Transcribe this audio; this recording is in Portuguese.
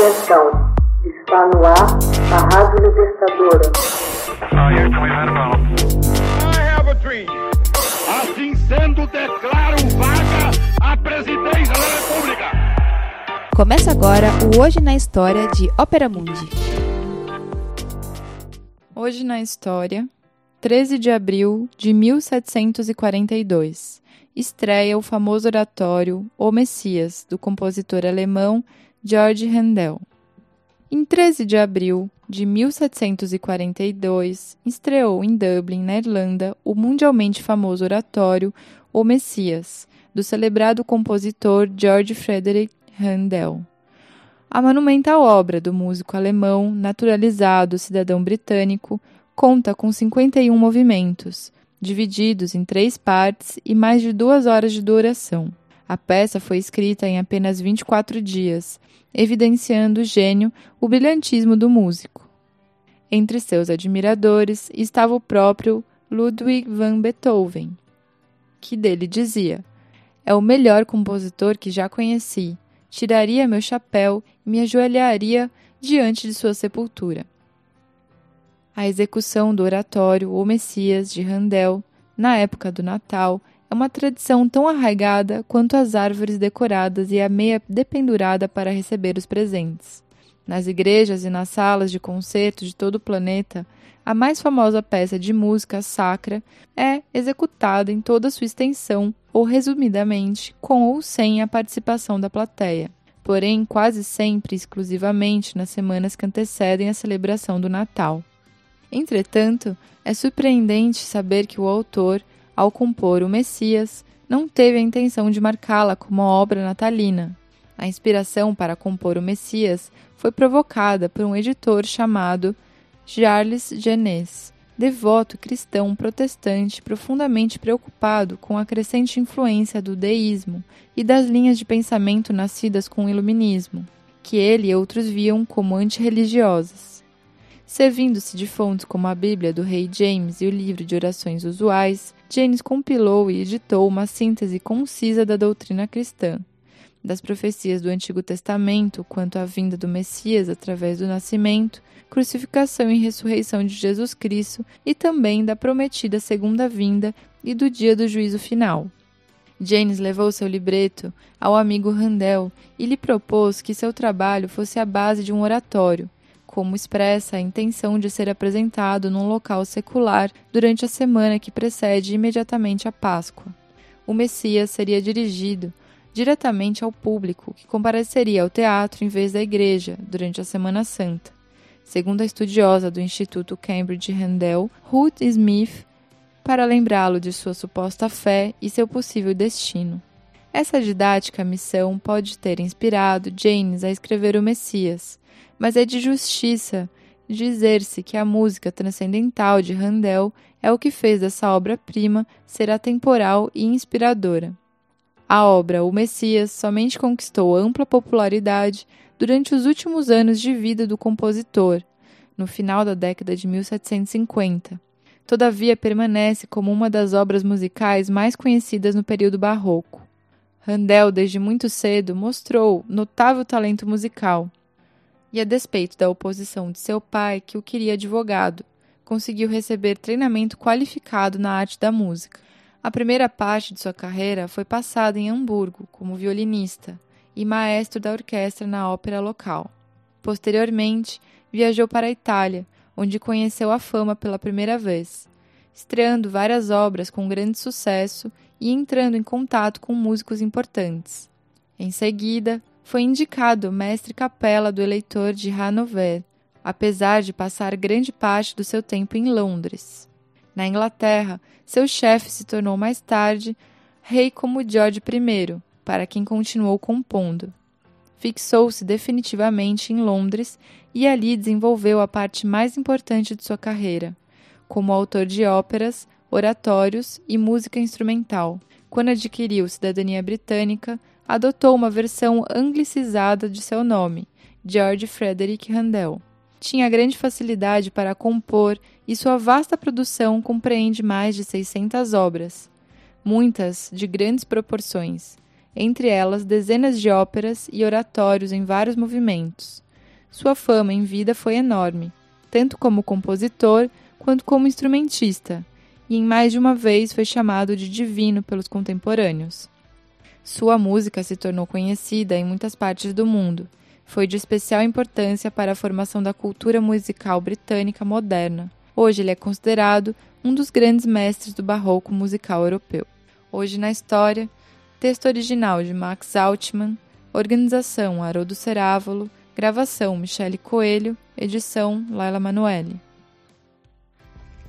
Atenção, está no ar a Rádio Libertadora. Assim sendo, declaro vaga a presidência da República. Começa agora o Hoje na História de Ópera Mundi. Hoje na História, 13 de abril de 1742, estreia o famoso oratório O Messias, do compositor alemão George Handel. Em 13 de abril de 1742, estreou em Dublin, na Irlanda, o mundialmente famoso oratório O Messias, do celebrado compositor George Frederick Handel. A monumental obra do músico alemão, naturalizado cidadão britânico, conta com 51 movimentos, divididos em três partes e mais de duas horas de duração. A peça foi escrita em apenas 24 dias, evidenciando o gênio, o brilhantismo do músico. Entre seus admiradores estava o próprio Ludwig van Beethoven, que dele dizia: É o melhor compositor que já conheci. Tiraria meu chapéu e me ajoelharia diante de sua sepultura. A execução do oratório O Messias de Handel, na época do Natal, é uma tradição tão arraigada quanto as árvores decoradas e a meia dependurada para receber os presentes. Nas igrejas e nas salas de concerto de todo o planeta, a mais famosa peça de música sacra é executada em toda sua extensão ou resumidamente com ou sem a participação da plateia, porém quase sempre exclusivamente nas semanas que antecedem a celebração do Natal. Entretanto, é surpreendente saber que o autor ao compor o Messias, não teve a intenção de marcá-la como obra natalina. A inspiração para compor o Messias foi provocada por um editor chamado Charles Genès, devoto cristão protestante profundamente preocupado com a crescente influência do deísmo e das linhas de pensamento nascidas com o iluminismo, que ele e outros viam como antirreligiosas. Servindo-se de fontes como a Bíblia do Rei James e o livro de orações usuais, James compilou e editou uma síntese concisa da doutrina cristã, das profecias do Antigo Testamento quanto à vinda do Messias através do nascimento, crucificação e ressurreição de Jesus Cristo e também da prometida segunda vinda e do dia do juízo final. James levou seu libreto ao amigo Randell e lhe propôs que seu trabalho fosse a base de um oratório, como expressa a intenção de ser apresentado num local secular durante a semana que precede imediatamente a Páscoa. O Messias seria dirigido diretamente ao público, que compareceria ao teatro em vez da igreja durante a Semana Santa. Segundo a estudiosa do Instituto Cambridge Handel, Ruth Smith, para lembrá-lo de sua suposta fé e seu possível destino. Essa didática missão pode ter inspirado James a escrever o Messias, mas é de justiça dizer-se que a música transcendental de Handel é o que fez dessa obra-prima ser atemporal e inspiradora. A obra O Messias somente conquistou ampla popularidade durante os últimos anos de vida do compositor, no final da década de 1750. Todavia, permanece como uma das obras musicais mais conhecidas no período barroco. Handel, desde muito cedo, mostrou notável talento musical e, a despeito da oposição de seu pai, que o queria advogado, conseguiu receber treinamento qualificado na arte da música. A primeira parte de sua carreira foi passada em Hamburgo como violinista e maestro da orquestra na ópera local. Posteriormente, viajou para a Itália, onde conheceu a fama pela primeira vez, estreando várias obras com grande sucesso e entrando em contato com músicos importantes. Em seguida, foi indicado mestre capela do eleitor de Hanover, apesar de passar grande parte do seu tempo em Londres. Na Inglaterra, seu chefe se tornou mais tarde rei como George I, para quem continuou compondo. Fixou-se definitivamente em Londres e ali desenvolveu a parte mais importante de sua carreira, como autor de óperas, oratórios e música instrumental. Quando adquiriu cidadania britânica, adotou uma versão anglicizada de seu nome, George Frederick Handel. Tinha grande facilidade para compor e sua vasta produção compreende mais de 600 obras, muitas de grandes proporções, entre elas dezenas de óperas e oratórios em vários movimentos, Sua fama em vida foi enorme, tanto como compositor quanto como instrumentista, e em mais de uma vez foi chamado de divino pelos contemporâneos. Sua música se tornou conhecida em muitas partes do mundo. Foi de especial importância para a formação da cultura musical britânica moderna. Hoje ele é considerado um dos grandes mestres do barroco musical europeu. Hoje na história, texto original de Max Altman, organização Haroldo Cerávolo, gravação Michele Coelho, edição Laila Manoeli.